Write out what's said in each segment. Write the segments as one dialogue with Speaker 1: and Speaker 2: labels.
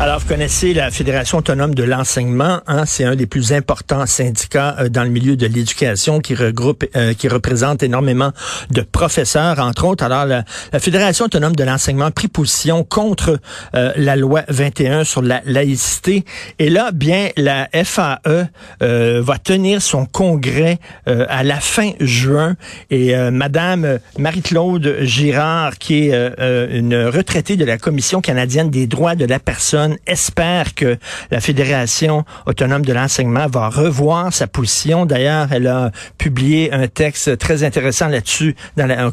Speaker 1: Alors, vous connaissez la Fédération autonome de l'enseignement. Hein, c'est un des plus importants syndicats euh, dans le milieu de l'éducation qui regroupe, euh, qui représente énormément de professeurs, entre autres. Alors, la, Fédération autonome de l'enseignement a pris position contre euh, la loi 21 sur la laïcité. Et là, bien, la FAE va tenir son congrès à la fin juin. Et Madame Marie-Claude Girard, qui est une retraitée de la Commission canadienne des droits de la personne, espère que la Fédération autonome de l'enseignement va revoir sa position. D'ailleurs, elle a publié un texte très intéressant là-dessus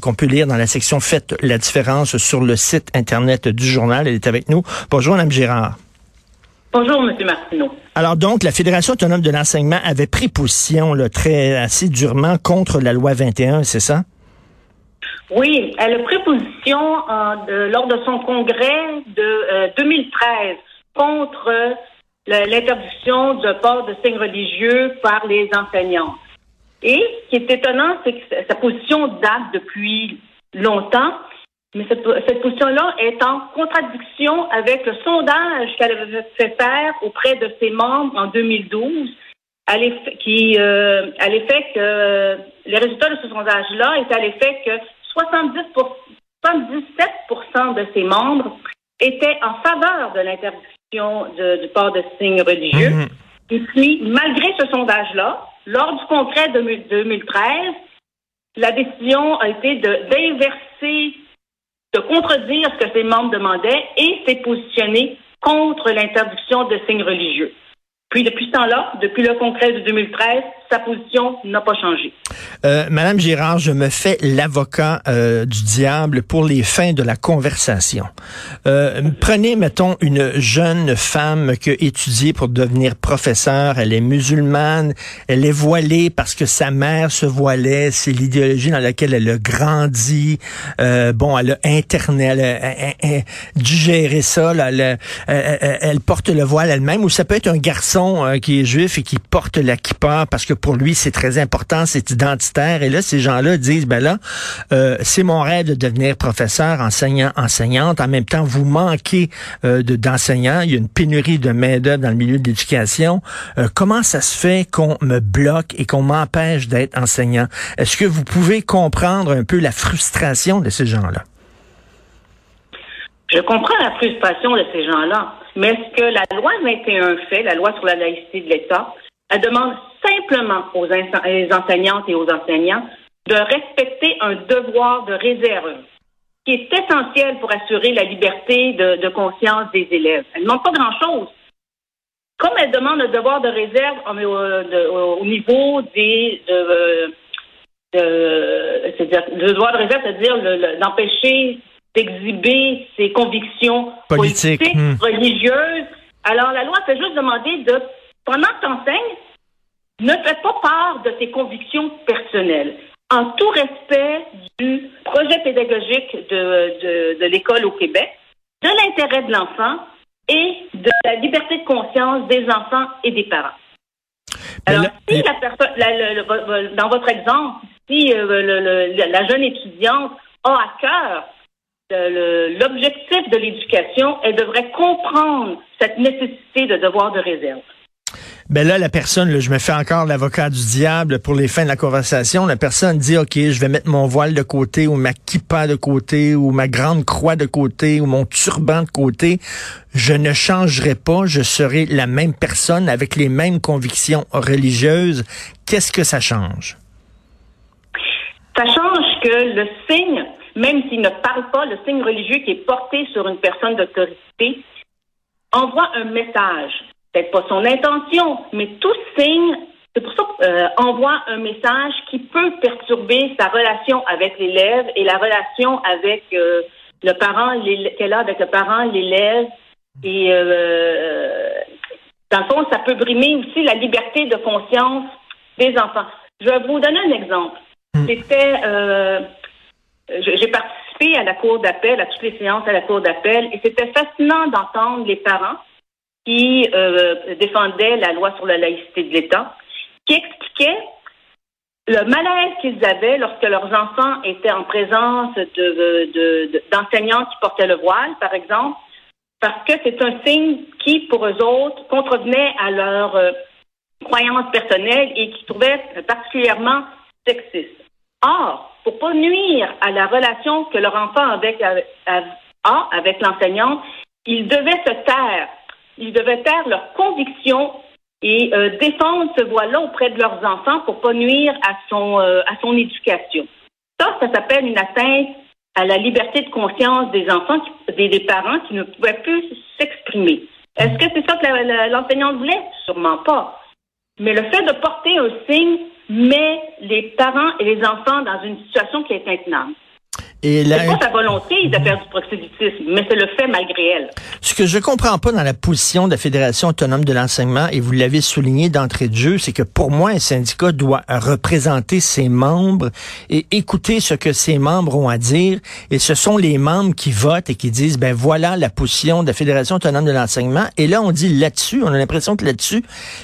Speaker 1: qu'on peut lire dans la section Faites la différence sur le site Internet du journal. Elle est avec nous. Bonjour, Mme Girard.
Speaker 2: Bonjour, M. Martineau.
Speaker 1: Alors donc, la Fédération autonome de l'enseignement avait pris position très assez durement contre la loi 21, c'est ça?
Speaker 2: Oui, elle a pris position euh, lors de son congrès de 2013 euh, contre l'interdiction de port de signes religieux par les enseignants. Et ce qui est étonnant, c'est que sa position date depuis longtemps, mais cette, position-là est en contradiction avec le sondage qu'elle avait fait faire auprès de ses membres en 2012, à qui, euh, à l'effet que les résultats de ce sondage-là étaient à l'effet que 70 77% de ses membres étaient en faveur de l'interdiction du port de signes religieux. Mhm. Et puis, malgré ce sondage-là, lors du congrès de 2013, la décision a été d'inverser, de, contredire ce que ses membres demandaient et s'est positionné contre l'interdiction de signes religieux. Puis depuis ce temps-là, depuis le congrès de 2013, sa position n'a pas changé.
Speaker 1: Euh, Madame Girard, je me fais l'avocat euh, du diable pour les fins de la conversation. Euh, prenez, mettons, une jeune femme qui a étudié pour devenir professeur. Elle est musulmane. Elle est voilée parce que sa mère se voilait. C'est l'idéologie dans laquelle elle a grandi. Bon, elle a interné, elle a, digéré ça. elle, porte le voile elle-même. Ou ça peut être un garçon euh, qui est juif et qui porte la kippa parce que pour lui, c'est très important, c'est identitaire. Et là, ces gens-là disent, ben là, euh, c'est mon rêve de devenir professeur, enseignant, enseignante. En même temps, vous manquez euh, d'enseignants. Il y a une pénurie de main-d'œuvre dans le milieu de l'éducation. Comment ça se fait qu'on me bloque et qu'on m'empêche d'être enseignant? Est-ce que vous pouvez comprendre un peu la frustration de ces gens-là?
Speaker 2: Je comprends la frustration de ces gens-là, mais ce que la loi 21 fait, la loi sur la laïcité de l'État, elle demande simplement aux enseignantes et aux enseignants de respecter un devoir de réserve qui est essentiel pour assurer la liberté de, conscience des élèves. Elle ne demande pas grand-chose. Comme elle demande un devoir de réserve au, niveau des... De, c'est-à-dire, le devoir de réserve, c'est-à-dire d'empêcher d'exhiber ses convictions politiques, hmm. religieuses. Alors, la loi fait juste demander de pendant que tu enseignes, ne fais pas part de tes convictions personnelles. En tout respect du projet pédagogique de, de, l'école au Québec, de l'intérêt de l'enfant et de la liberté de conscience des enfants et des parents. Alors, si la personne, dans votre exemple, si euh, la jeune étudiante a à cœur l'objectif de l'éducation, elle devrait comprendre cette nécessité de devoir de réserve.
Speaker 1: Ben là, la personne, je me fais encore l'avocat du diable pour les fins de la conversation. La personne dit, OK, je vais mettre mon voile de côté ou ma kippa de côté ou ma grande croix de côté ou mon turban de côté. Je ne changerai pas. Je serai la même personne avec les mêmes convictions religieuses. Qu'est-ce que ça change?
Speaker 2: Ça change que le signe, même s'il ne parle pas, le signe religieux qui est porté sur une personne d'autorité envoie un message peut-être pas son intention, mais tout signe, c'est pour ça euh, envoie un message qui peut perturber sa relation avec l'élève et la relation avec euh, le parent, qu'elle a avec le parent, l'élève. Et euh, dans le fond, ça peut brimer aussi la liberté de conscience des enfants. Je vais vous donner un exemple. Hmm. C'était, j'ai participé à la cour d'appel, à toutes les séances à la cour d'appel, et c'était fascinant d'entendre les parents qui euh, défendait la loi sur la laïcité de l'État, qui expliquait le malaise qu'ils avaient lorsque leurs enfants étaient en présence de, d'enseignants qui portaient le voile, par exemple, parce que c'est un signe qui, pour eux autres, contrevenait à leur euh, croyances personnelles et qui trouvaient particulièrement sexiste. Or, pour pas nuire à la relation que leur enfant a avec l'enseignante, ils devaient se taire. Ils devaient taire leurs convictions et euh, défendre ce voile-là auprès de leurs enfants pour pas nuire à son euh, à son éducation. Ça, ça s'appelle une atteinte à la liberté de conscience des enfants, des, des parents qui ne pouvaient plus s'exprimer. Est-ce que c'est ça que l'enseignante voulait? Sûrement pas. Mais le fait de porter un signe met les parents et les enfants dans une situation qui est intenable. Et C'est pas sa volonté de faire du mais c'est le fait malgré elle.
Speaker 1: Ce que je comprends pas dans la position de la Fédération autonome de l'enseignement, et vous l'avez souligné d'entrée de jeu, c'est que pour moi, un syndicat doit représenter ses membres et écouter ce que ses membres ont à dire. Et ce sont les membres qui votent et qui disent, ben voilà la position de la Fédération autonome de l'enseignement. Et là, on dit là-dessus, on a l'impression que là-dessus,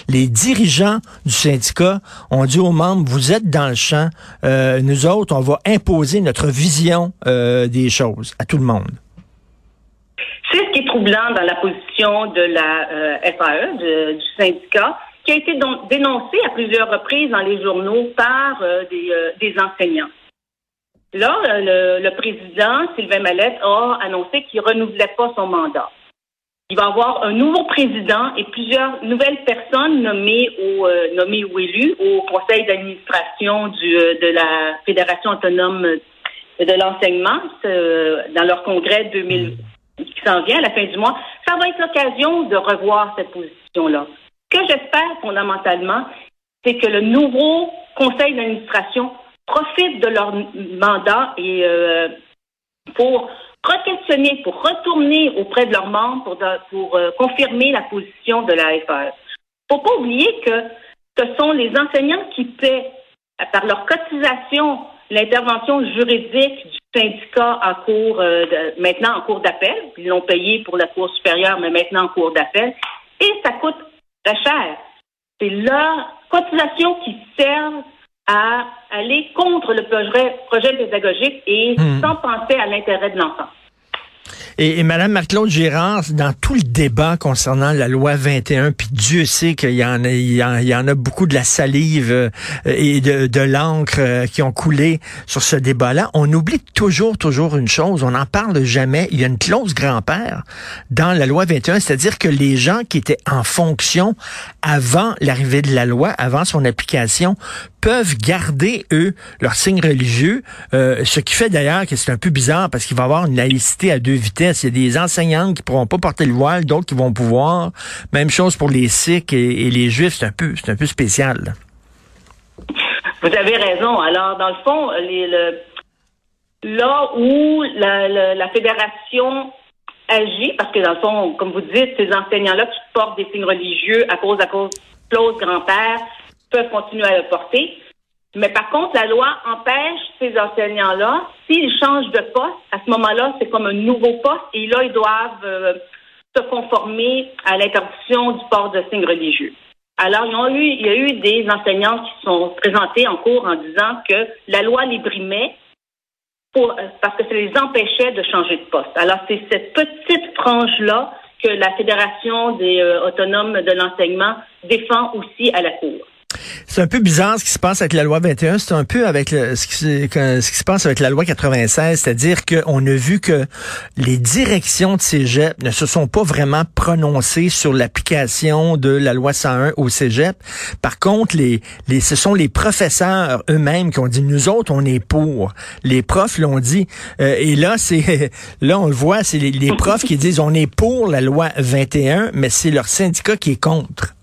Speaker 1: les dirigeants du syndicat ont dit aux membres, vous êtes dans le champ, euh, nous autres, on va imposer notre vision euh, des choses à tout le monde.
Speaker 2: C'est ce qui est troublant dans la position de la euh, FAE, du syndicat, qui a été dénoncé à plusieurs reprises dans les journaux par euh, des, enseignants. Là, le, président, Sylvain Mallette, a annoncé qu'il ne renouvelait pas son mandat. Il va avoir un nouveau président et plusieurs nouvelles personnes nommées ou élues au conseil d'administration de la Fédération autonome de l'enseignement dans leur congrès 2000 qui s'en vient à la fin du mois, ça va être l'occasion de revoir cette position-là. Ce que j'espère fondamentalement, c'est que le nouveau conseil d'administration profite de leur mandat et euh, pour re-questionner, pour retourner auprès de leurs membres pour, pour euh, confirmer la position de la FAE. Faut pas oublier que ce sont les enseignants qui paient par leur cotisation l'intervention juridique du syndicat en cours, euh, maintenant en cours d'appel. Ils l'ont payé pour la Cour supérieure, mais maintenant en cours d'appel. Et ça coûte très cher. C'est leur cotisation qui sert à aller contre le projet, projet pédagogique et hmm. sans penser à l'intérêt de l'enfant.
Speaker 1: Et, et Mme Marc-Claude Gérard, dans tout le débat concernant la loi 21, puis Dieu sait qu'il y en a, il y en, a beaucoup de la salive euh, et de, de l'encre euh, qui ont coulé sur ce débat-là, on oublie toujours, toujours une chose, on n'en parle jamais. Il y a une clause grand-père dans la loi 21, c'est-à-dire que les gens qui étaient en fonction avant l'arrivée de la loi, avant son application, peuvent garder, eux, leur signe religieux, euh, ce qui fait d'ailleurs que c'est un peu bizarre parce qu'il va y avoir une laïcité à deux vitesses. Il y a des enseignantes qui pourront pas porter le voile, d'autres qui vont pouvoir. Même chose pour les Sikhs et, les Juifs, c'est un peu, c'est un peu spécial.
Speaker 2: Vous avez raison. Alors, dans le fond, là où la, la, fédération agit, parce que dans le fond, comme vous dites, ces enseignants-là qui portent des signes religieux à cause à cause Claude grand-père peuvent continuer à le porter. Mais par contre, la loi empêche ces enseignants-là, s'ils changent de poste, à ce moment-là, c'est comme un nouveau poste et là, ils doivent euh, se conformer à l'interdiction du port de signes religieux. Alors, il eu, il y a eu des enseignants qui sont présentés en cours en disant que la loi les brimait pour, parce que ça les empêchait de changer de poste. Alors, c'est cette petite frange-là que la Fédération des euh, autonomes de l'enseignement défend aussi à la Cour.
Speaker 1: C'est un peu bizarre ce qui se passe avec la loi 21. C'est un peu avec ce, qui, ce qui se passe avec la loi 96, c'est-à-dire qu'on a vu que les directions de cégep ne se sont pas vraiment prononcées sur l'application de la loi 101 au cégep. Par contre, les, les, ce sont les professeurs eux-mêmes qui ont dit, nous autres, on est pour. Les profs l'ont dit. Euh, et là, c'est là, on le voit, c'est les, les profs qui disent, on est pour la loi 21, mais c'est leur syndicat qui est contre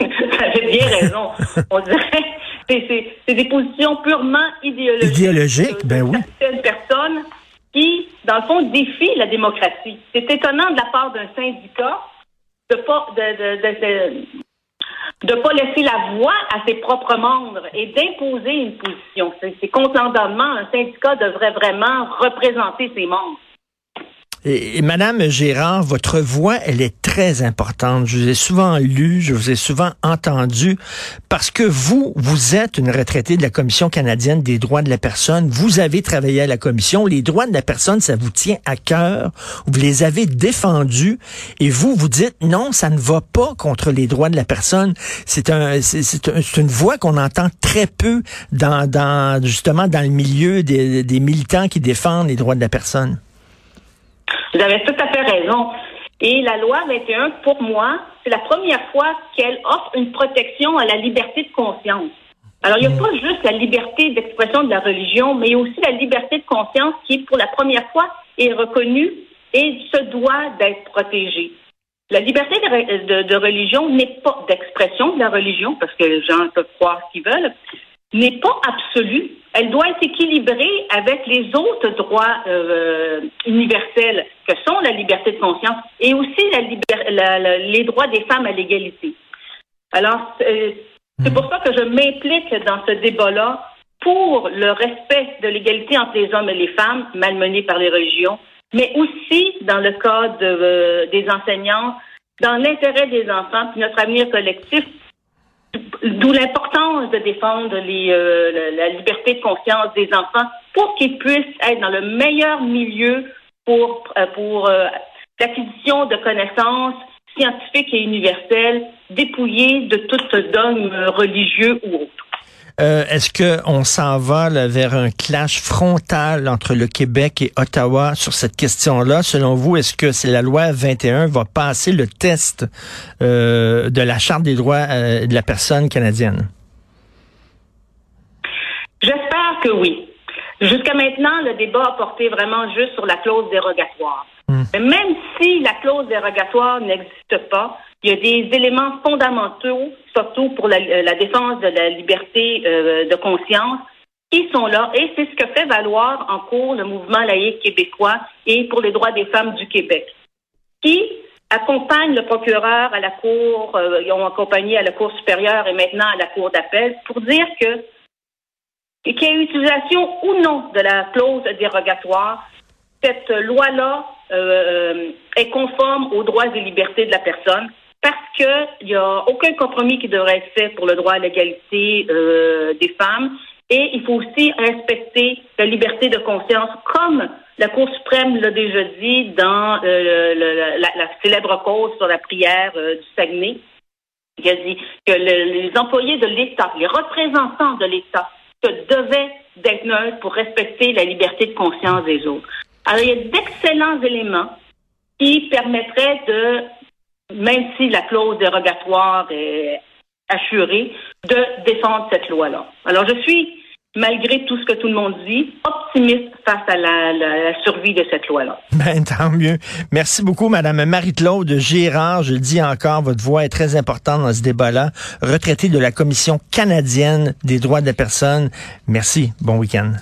Speaker 2: bien raison. On dirait c'est des positions purement idéologiques.
Speaker 1: Idéologiques, ben oui.
Speaker 2: Certaines personnes qui, dans le fond, défient la démocratie. C'est étonnant de la part d'un syndicat de pas de, de, pas laisser la voix à ses propres membres et d'imposer une position. C'est contre. Un syndicat devrait vraiment représenter ses membres.
Speaker 1: Et, Madame Gérard, votre voix, elle est très importante. Je vous ai souvent lu, je vous ai souvent entendu, parce que vous, vous êtes une retraitée de la Commission canadienne des droits de la personne. Vous avez travaillé à la Commission. Les droits de la personne, ça vous tient à cœur. Vous les avez défendus. Et vous, vous dites, non, ça ne va pas contre les droits de la personne. C'est un, c'est une voix qu'on entend très peu dans, dans, justement, dans le milieu des, des militants qui défendent les droits de la personne.
Speaker 2: Vous avez tout à fait raison. Et la loi 21, pour moi, c'est la première fois qu'elle offre une protection à la liberté de conscience. Alors, il n'y a pas juste la liberté d'expression de la religion, mais aussi la liberté de conscience qui, pour la première fois, est reconnue et se doit d'être protégée. La liberté de, religion n'est pas d'expression de la religion, parce que les gens peuvent croire ce qu'ils veulent, n'est pas absolue. Elle doit être équilibrée avec les autres droits euh, universels que sont la liberté de conscience et aussi la, les droits des femmes à l'égalité. Alors, euh, c'est pour ça que je m'implique dans ce débat-là pour le respect de l'égalité entre les hommes et les femmes malmenés par les religions, mais aussi dans le cas euh, des enseignants, dans l'intérêt des enfants, puis notre avenir collectif, D'où l'importance de défendre euh, la, liberté de conscience des enfants pour qu'ils puissent être dans le meilleur milieu pour, euh, euh, l'acquisition de connaissances scientifiques et universelles, dépouillées de tout dogme religieux ou autre.
Speaker 1: Euh, est-ce qu'on s'en va vers un clash frontal entre le Québec et Ottawa sur cette question-là? Selon vous, est-ce que c'est la loi 21 va passer le test euh, de la Charte des droits euh, de la personne canadienne?
Speaker 2: J'espère que oui. Jusqu'à maintenant, le débat a porté vraiment juste sur la clause dérogatoire. Hmm. Mais même si la clause dérogatoire n'existe pas, il y a des éléments fondamentaux, surtout pour la, euh, défense de la liberté euh, de conscience, qui sont là. Et c'est ce que fait valoir en cours le mouvement laïque québécois et pour les droits des femmes du Québec, qui accompagne le procureur à la Cour, euh, ils ont accompagné à la Cour supérieure et maintenant à la Cour d'appel pour dire que qu'il y ait utilisation ou non de la clause dérogatoire, cette loi-là est conforme aux droits et libertés de la personne parce qu'il n'y a aucun compromis qui devrait être fait pour le droit à l'égalité euh, des femmes. Et il faut aussi respecter la liberté de conscience, comme la Cour suprême l'a déjà dit dans euh, la, célèbre cause sur la prière euh, du Saguenay. Il a dit que les employés de l'État, les représentants de l'État, devaient d'être neutres pour respecter la liberté de conscience des autres. Alors, il y a d'excellents éléments qui permettraient de même si la clause dérogatoire est assurée, de défendre cette loi-là. Alors, je suis, malgré tout ce que tout le monde dit, optimiste face à la, survie de cette loi-là.
Speaker 1: Ben, tant mieux. Merci beaucoup, Madame Marie-Claude Girard. Je le dis encore, votre voix est très importante dans ce débat-là. Retraitée de la Commission canadienne des droits des personnes. Merci. Bon week-end.